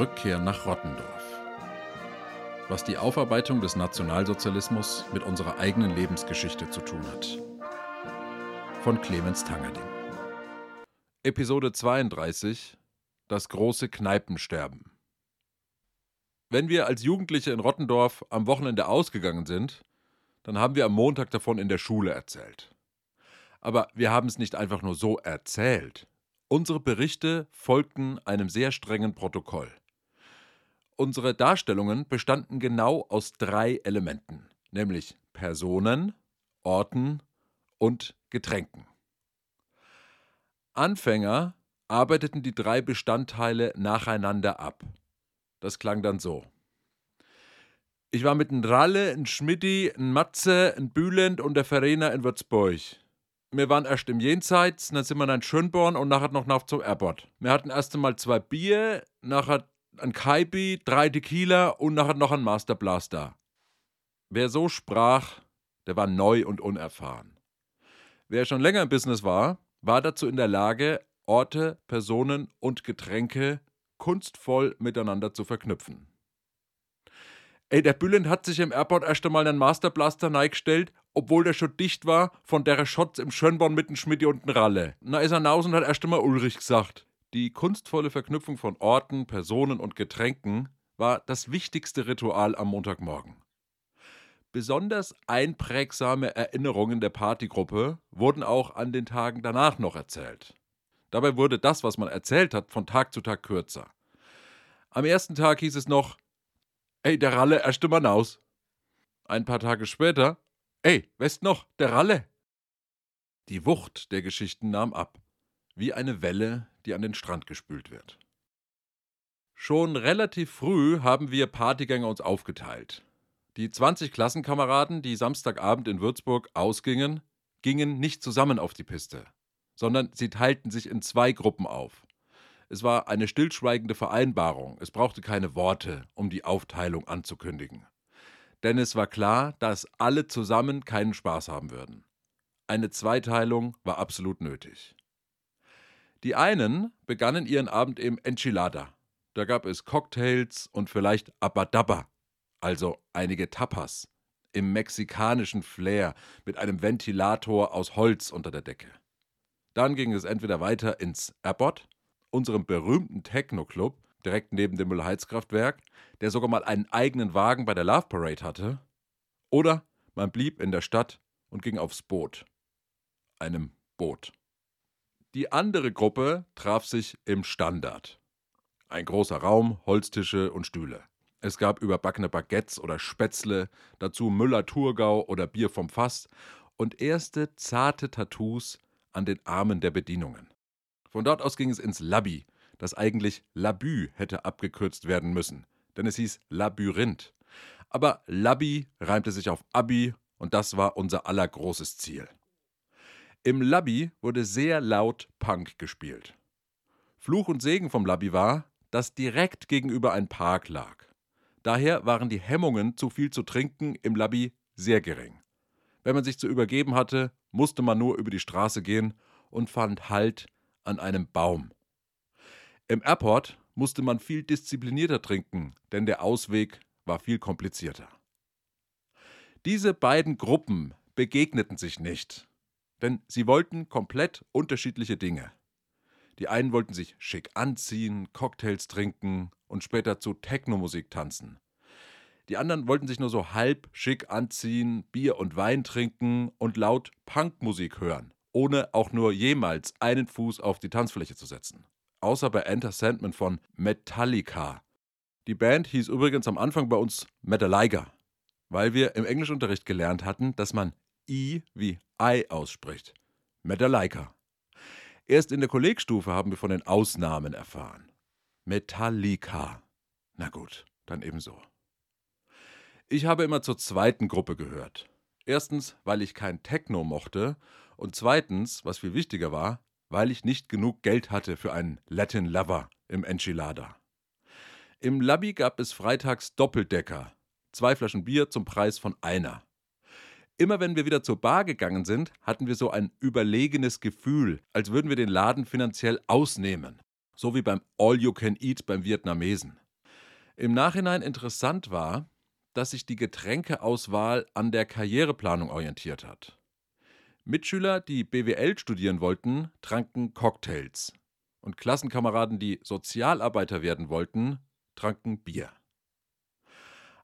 Rückkehr nach Rottendorf. Was die Aufarbeitung des Nationalsozialismus mit unserer eigenen Lebensgeschichte zu tun hat. Von Clemens Tangerding. Episode 32 Das große Kneipensterben. Wenn wir als Jugendliche in Rottendorf am Wochenende ausgegangen sind, dann haben wir am Montag davon in der Schule erzählt. Aber wir haben es nicht einfach nur so erzählt. Unsere Berichte folgten einem sehr strengen Protokoll. Unsere Darstellungen bestanden genau aus drei Elementen, nämlich Personen, Orten und Getränken. Anfänger arbeiteten die drei Bestandteile nacheinander ab. Das klang dann so. Ich war mit einem Ralle, einem Schmidti, einem Matze, einem Bülent und der Verena in Würzburg. Wir waren erst im Jenseits, dann sind wir in Schönborn und nachher noch nach zum Airport. Wir hatten erst einmal zwei Bier, nachher ein Kaipi, drei Tequila und nachher noch ein Master Blaster. Wer so sprach, der war neu und unerfahren. Wer schon länger im Business war, war dazu in der Lage, Orte, Personen und Getränke kunstvoll miteinander zu verknüpfen. Ey, der Bülent hat sich im Airport erst einmal einen Master Blaster neigestellt, obwohl der schon dicht war von der Schotz im Schönborn mit dem Schmidt und dem Ralle. Na ist er naus und hat erst einmal Ulrich gesagt. Die kunstvolle Verknüpfung von Orten, Personen und Getränken war das wichtigste Ritual am Montagmorgen. Besonders einprägsame Erinnerungen der Partygruppe wurden auch an den Tagen danach noch erzählt. Dabei wurde das, was man erzählt hat, von Tag zu Tag kürzer. Am ersten Tag hieß es noch, ey, der Ralle, erste Mann aus. Ein paar Tage später, ey, weißt noch, der Ralle. Die Wucht der Geschichten nahm ab, wie eine Welle, die an den Strand gespült wird. Schon relativ früh haben wir Partygänger uns aufgeteilt. Die 20 Klassenkameraden, die Samstagabend in Würzburg ausgingen, gingen nicht zusammen auf die Piste, sondern sie teilten sich in zwei Gruppen auf. Es war eine stillschweigende Vereinbarung, es brauchte keine Worte, um die Aufteilung anzukündigen. Denn es war klar, dass alle zusammen keinen Spaß haben würden. Eine Zweiteilung war absolut nötig. Die einen begannen ihren Abend im Enchilada. Da gab es Cocktails und vielleicht Abadabba, also einige Tapas, im mexikanischen Flair mit einem Ventilator aus Holz unter der Decke. Dann ging es entweder weiter ins Airport, unserem berühmten Techno-Club, direkt neben dem Müllheizkraftwerk, der sogar mal einen eigenen Wagen bei der Love Parade hatte, oder man blieb in der Stadt und ging aufs Boot. Einem Boot. Die andere Gruppe traf sich im Standard. Ein großer Raum, Holztische und Stühle. Es gab überbackene Baguettes oder Spätzle, dazu Müller-Thurgau oder Bier vom Fass und erste zarte Tattoos an den Armen der Bedienungen. Von dort aus ging es ins Labby, das eigentlich Labü hätte abgekürzt werden müssen, denn es hieß Labyrinth. Aber Labby reimte sich auf Abi und das war unser allergroßes Ziel. Im Labby wurde sehr laut Punk gespielt. Fluch und Segen vom Labby war, dass direkt gegenüber ein Park lag. Daher waren die Hemmungen, zu viel zu trinken, im Labby sehr gering. Wenn man sich zu übergeben hatte, musste man nur über die Straße gehen und fand Halt an einem Baum. Im Airport musste man viel disziplinierter trinken, denn der Ausweg war viel komplizierter. Diese beiden Gruppen begegneten sich nicht, denn sie wollten komplett unterschiedliche Dinge. Die einen wollten sich schick anziehen, Cocktails trinken und später zu Technomusik tanzen. Die anderen wollten sich nur so halb schick anziehen, Bier und Wein trinken und laut Punkmusik hören, ohne auch nur jemals einen Fuß auf die Tanzfläche zu setzen. Außer bei Enter Sandman von Metallica. Die Band hieß übrigens am Anfang bei uns Metallica, weil wir im Englischunterricht gelernt hatten, dass man I wie I ausspricht. Metallica. Erst in der Kollegstufe haben wir von den Ausnahmen erfahren. Metallica. Na gut, dann ebenso. Ich habe immer zur zweiten Gruppe gehört. Erstens, weil ich kein Techno mochte und zweitens, was viel wichtiger war, weil ich nicht genug Geld hatte für einen Latin Lover im Enchilada. Im Labby gab es freitags Doppeldecker, zwei Flaschen Bier zum Preis von einer. Immer wenn wir wieder zur Bar gegangen sind, hatten wir so ein überlegenes Gefühl, als würden wir den Laden finanziell ausnehmen. So wie beim All You Can Eat beim Vietnamesen. Im Nachhinein interessant war, dass sich die Getränkeauswahl an der Karriereplanung orientiert hat. Mitschüler, die BWL studieren wollten, tranken Cocktails. Und Klassenkameraden, die Sozialarbeiter werden wollten, tranken Bier.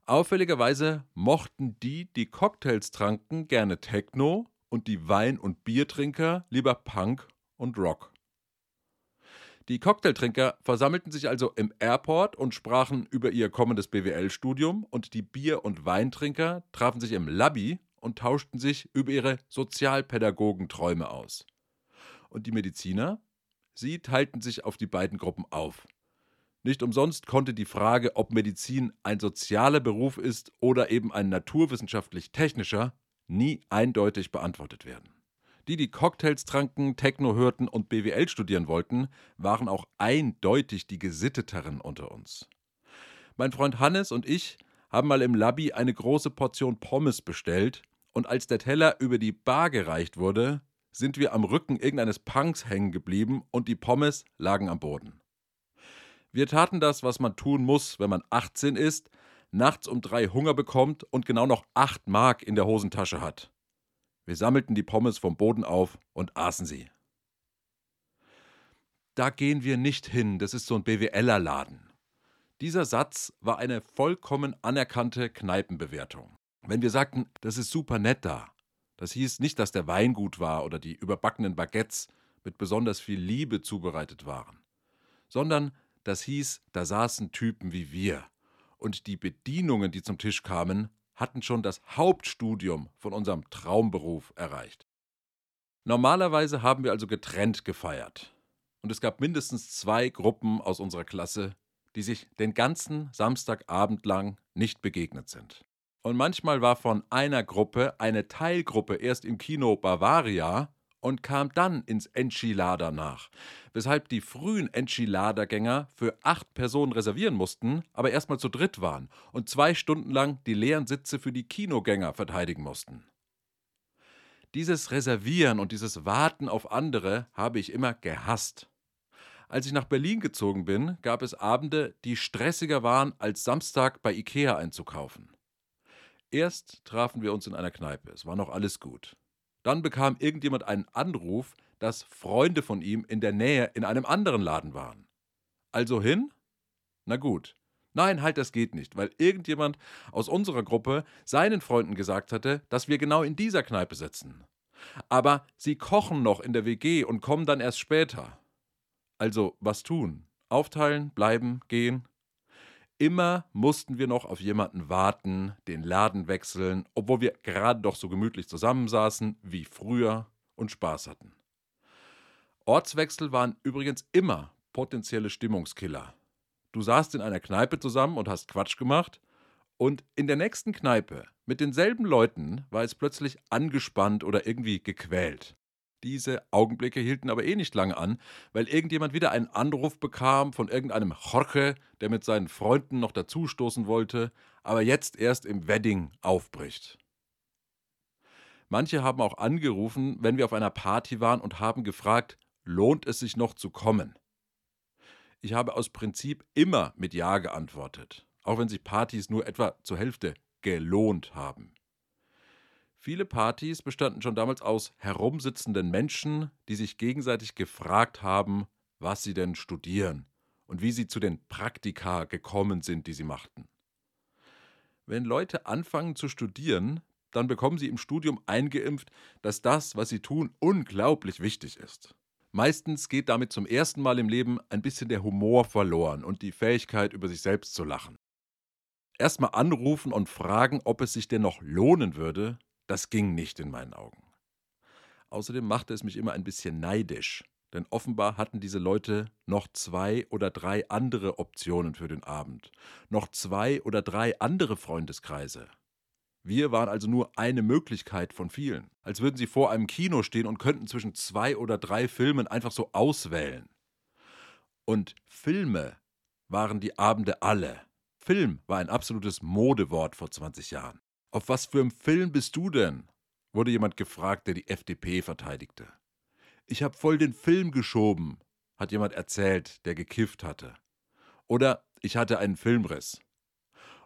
Auffälligerweise mochten die, die Cocktails tranken, gerne Techno und die Wein- und Biertrinker lieber Punk und Rock. Die Cocktailtrinker versammelten sich also im Airport und sprachen über ihr kommendes BWL-Studium und die Bier- und Weintrinker trafen sich im Labby und tauschten sich über ihre Sozialpädagogenträume aus. Und die Mediziner? Sie teilten sich auf die beiden Gruppen auf. Nicht umsonst konnte die Frage, ob Medizin ein sozialer Beruf ist oder eben ein naturwissenschaftlich-technischer, nie eindeutig beantwortet werden. Die, die Cocktails tranken, Techno hörten und BWL studieren wollten, waren auch eindeutig die gesitteteren unter uns. Mein Freund Hannes und ich haben mal im Labby eine große Portion Pommes bestellt und als der Teller über die Bar gereicht wurde, sind wir am Rücken irgendeines Punks hängen geblieben und die Pommes lagen am Boden. Wir taten das, was man tun muss, wenn man 18 ist, nachts um drei Hunger bekommt und genau noch 8 Mark in der Hosentasche hat. Wir sammelten die Pommes vom Boden auf und aßen sie. Da gehen wir nicht hin, das ist so ein BWLer-Laden. Dieser Satz war eine vollkommen anerkannte Kneipenbewertung. Wenn wir sagten, das ist super nett da, das hieß nicht, dass der Wein gut war oder die überbackenen Baguettes mit besonders viel Liebe zubereitet waren, sondern das hieß, da saßen Typen wie wir. Und die Bedienungen, die zum Tisch kamen, hatten schon das Hauptstudium von unserem Traumberuf erreicht. Normalerweise haben wir also getrennt gefeiert. Und es gab mindestens zwei Gruppen aus unserer Klasse, die sich den ganzen Samstagabend lang nicht begegnet sind. Und manchmal war von einer Gruppe eine Teilgruppe erst im Kino Bavaria und kam dann ins Enchilada nach, weshalb die frühen Enchilada-Gänger für acht Personen reservieren mussten, aber erstmal zu dritt waren und zwei Stunden lang die leeren Sitze für die Kinogänger verteidigen mussten. Dieses Reservieren und dieses Warten auf andere habe ich immer gehasst. Als ich nach Berlin gezogen bin, gab es Abende, die stressiger waren, als Samstag bei Ikea einzukaufen. Erst trafen wir uns in einer Kneipe, es war noch alles gut. Dann bekam irgendjemand einen Anruf, dass Freunde von ihm in der Nähe in einem anderen Laden waren. Also hin? Na gut. Nein, halt, das geht nicht, weil irgendjemand aus unserer Gruppe seinen Freunden gesagt hatte, dass wir genau in dieser Kneipe sitzen. Aber sie kochen noch in der WG und kommen dann erst später. Also, was tun? Aufteilen, bleiben, gehen? Immer mussten wir noch auf jemanden warten, den Laden wechseln, obwohl wir gerade doch so gemütlich zusammensaßen wie früher und Spaß hatten. Ortswechsel waren übrigens immer potenzielle Stimmungskiller. Du saßt in einer Kneipe zusammen und hast Quatsch gemacht, und in der nächsten Kneipe mit denselben Leuten war es plötzlich angespannt oder irgendwie gequält. Diese Augenblicke hielten aber eh nicht lange an, weil irgendjemand wieder einen Anruf bekam von irgendeinem Jorge, der mit seinen Freunden noch dazustoßen wollte, aber jetzt erst im Wedding aufbricht. Manche haben auch angerufen, wenn wir auf einer Party waren und haben gefragt, lohnt es sich noch zu kommen? Ich habe aus Prinzip immer mit Ja geantwortet, auch wenn sich Partys nur etwa zur Hälfte gelohnt haben. Viele Partys bestanden schon damals aus herumsitzenden Menschen, die sich gegenseitig gefragt haben, was sie denn studieren und wie sie zu den Praktika gekommen sind, die sie machten. Wenn Leute anfangen zu studieren, dann bekommen sie im Studium eingeimpft, dass das, was sie tun, unglaublich wichtig ist. Meistens geht damit zum ersten Mal im Leben ein bisschen der Humor verloren und die Fähigkeit, über sich selbst zu lachen. Erstmal anrufen und fragen, ob es sich denn noch lohnen würde, das ging nicht in meinen Augen. Außerdem machte es mich immer ein bisschen neidisch, denn offenbar hatten diese Leute noch zwei oder drei andere Optionen für den Abend, noch zwei oder drei andere Freundeskreise. Wir waren also nur eine Möglichkeit von vielen, als würden sie vor einem Kino stehen und könnten zwischen zwei oder drei Filmen einfach so auswählen. Und Filme waren die Abende alle. Film war ein absolutes Modewort vor 20 Jahren. Auf was für einem Film bist du denn? wurde jemand gefragt, der die FDP verteidigte. Ich hab voll den Film geschoben, hat jemand erzählt, der gekifft hatte. Oder ich hatte einen Filmriss.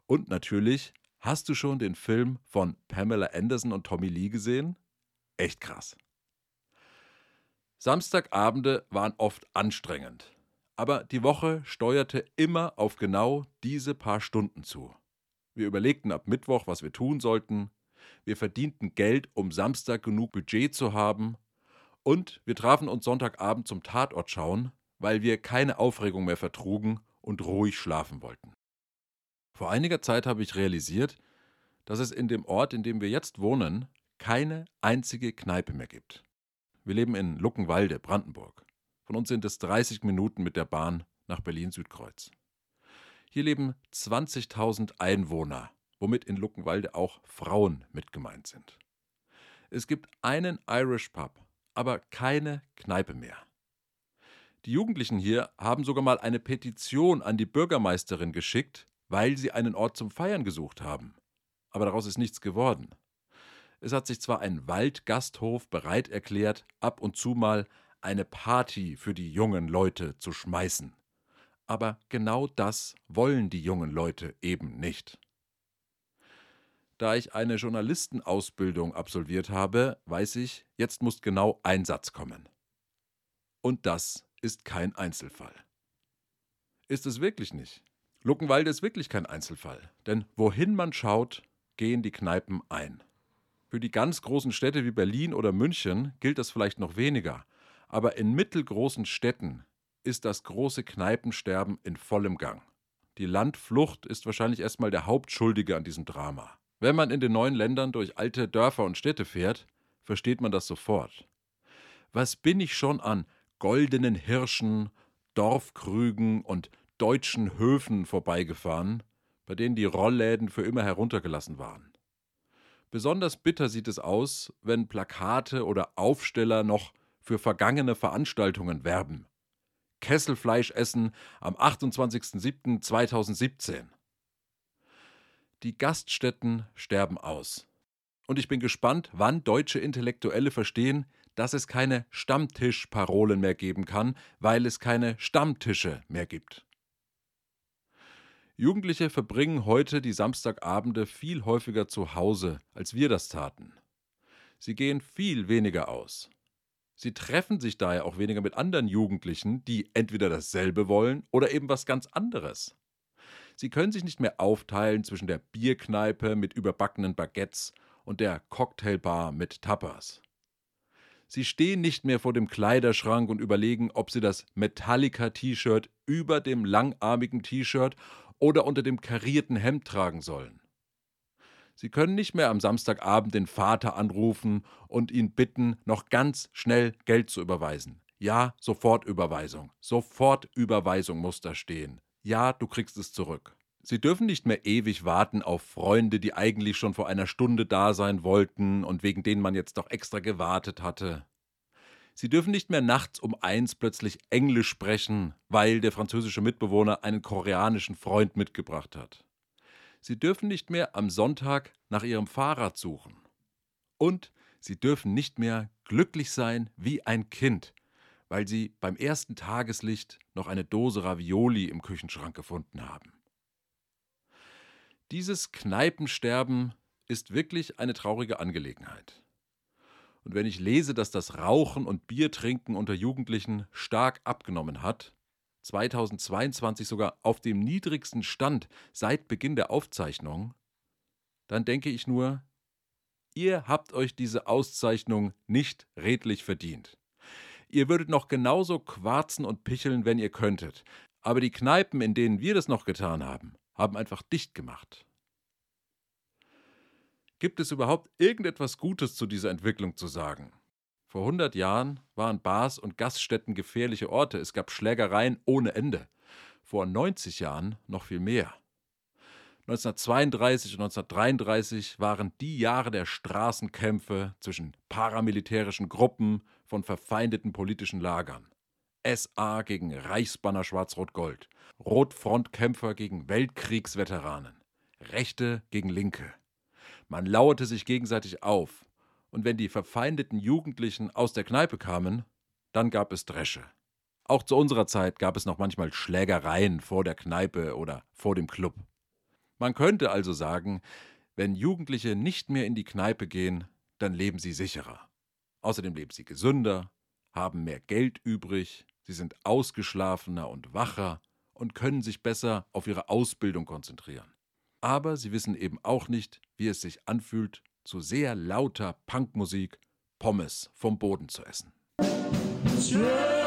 Und natürlich, hast du schon den Film von Pamela Anderson und Tommy Lee gesehen? Echt krass. Samstagabende waren oft anstrengend, aber die Woche steuerte immer auf genau diese paar Stunden zu. Wir überlegten ab Mittwoch, was wir tun sollten, wir verdienten Geld, um Samstag genug Budget zu haben, und wir trafen uns Sonntagabend zum Tatort schauen, weil wir keine Aufregung mehr vertrugen und ruhig schlafen wollten. Vor einiger Zeit habe ich realisiert, dass es in dem Ort, in dem wir jetzt wohnen, keine einzige Kneipe mehr gibt. Wir leben in Luckenwalde, Brandenburg. Von uns sind es 30 Minuten mit der Bahn nach Berlin-Südkreuz. Hier leben 20.000 Einwohner, womit in Luckenwalde auch Frauen mit gemeint sind. Es gibt einen Irish Pub, aber keine Kneipe mehr. Die Jugendlichen hier haben sogar mal eine Petition an die Bürgermeisterin geschickt, weil sie einen Ort zum Feiern gesucht haben. Aber daraus ist nichts geworden. Es hat sich zwar ein Waldgasthof bereit erklärt, ab und zu mal eine Party für die jungen Leute zu schmeißen. Aber genau das wollen die jungen Leute eben nicht. Da ich eine Journalistenausbildung absolviert habe, weiß ich, jetzt muss genau ein Satz kommen. Und das ist kein Einzelfall. Ist es wirklich nicht. Luckenwalde ist wirklich kein Einzelfall, denn wohin man schaut, gehen die Kneipen ein. Für die ganz großen Städte wie Berlin oder München gilt das vielleicht noch weniger, aber in mittelgroßen Städten ist das große Kneipensterben in vollem Gang. Die Landflucht ist wahrscheinlich erstmal der Hauptschuldige an diesem Drama. Wenn man in den neuen Ländern durch alte Dörfer und Städte fährt, versteht man das sofort. Was bin ich schon an goldenen Hirschen, Dorfkrügen und deutschen Höfen vorbeigefahren, bei denen die Rollläden für immer heruntergelassen waren. Besonders bitter sieht es aus, wenn Plakate oder Aufsteller noch für vergangene Veranstaltungen werben. Kesselfleisch essen am 28.07.2017. Die Gaststätten sterben aus. Und ich bin gespannt, wann deutsche Intellektuelle verstehen, dass es keine Stammtischparolen mehr geben kann, weil es keine Stammtische mehr gibt. Jugendliche verbringen heute die Samstagabende viel häufiger zu Hause, als wir das taten. Sie gehen viel weniger aus. Sie treffen sich daher auch weniger mit anderen Jugendlichen, die entweder dasselbe wollen oder eben was ganz anderes. Sie können sich nicht mehr aufteilen zwischen der Bierkneipe mit überbackenen Baguettes und der Cocktailbar mit Tapas. Sie stehen nicht mehr vor dem Kleiderschrank und überlegen, ob sie das Metallica-T-Shirt über dem langarmigen T-Shirt oder unter dem karierten Hemd tragen sollen. Sie können nicht mehr am Samstagabend den Vater anrufen und ihn bitten, noch ganz schnell Geld zu überweisen. Ja, Sofortüberweisung. Sofortüberweisung muss da stehen ja, du kriegst es zurück. Sie dürfen nicht mehr ewig warten auf Freunde, die eigentlich schon vor einer Stunde da sein wollten und wegen denen man jetzt doch extra gewartet hatte. Sie dürfen nicht mehr nachts um eins plötzlich Englisch sprechen, weil der französische Mitbewohner einen koreanischen Freund mitgebracht hat. Sie dürfen nicht mehr am Sonntag nach ihrem Fahrrad suchen. Und sie dürfen nicht mehr glücklich sein wie ein Kind, weil sie beim ersten Tageslicht noch eine Dose Ravioli im Küchenschrank gefunden haben. Dieses Kneipensterben ist wirklich eine traurige Angelegenheit. Und wenn ich lese, dass das Rauchen und Biertrinken unter Jugendlichen stark abgenommen hat, 2022 sogar auf dem niedrigsten Stand seit Beginn der Aufzeichnung, dann denke ich nur, ihr habt euch diese Auszeichnung nicht redlich verdient. Ihr würdet noch genauso quarzen und picheln, wenn ihr könntet. Aber die Kneipen, in denen wir das noch getan haben, haben einfach dicht gemacht. Gibt es überhaupt irgendetwas Gutes zu dieser Entwicklung zu sagen? Vor 100 Jahren waren Bars und Gaststätten gefährliche Orte, es gab Schlägereien ohne Ende. Vor 90 Jahren noch viel mehr. 1932 und 1933 waren die Jahre der Straßenkämpfe zwischen paramilitärischen Gruppen von verfeindeten politischen Lagern. SA gegen Reichsbanner Schwarz-Rot-Gold, Rotfrontkämpfer gegen Weltkriegsveteranen, Rechte gegen Linke. Man lauerte sich gegenseitig auf Und wenn die verfeindeten Jugendlichen aus der Kneipe kamen, dann gab es Dresche. Auch zu unserer Zeit gab es noch manchmal Schlägereien vor der Kneipe oder vor dem Club. Man könnte also sagen, wenn Jugendliche nicht mehr in die Kneipe gehen, dann leben sie sicherer. Außerdem leben sie gesünder, haben mehr Geld übrig, sie sind ausgeschlafener und wacher und können sich besser auf ihre Ausbildung konzentrieren. Aber sie wissen eben auch nicht, wie es sich anfühlt, zu sehr lauter Punkmusik Pommes vom Boden zu essen. Straight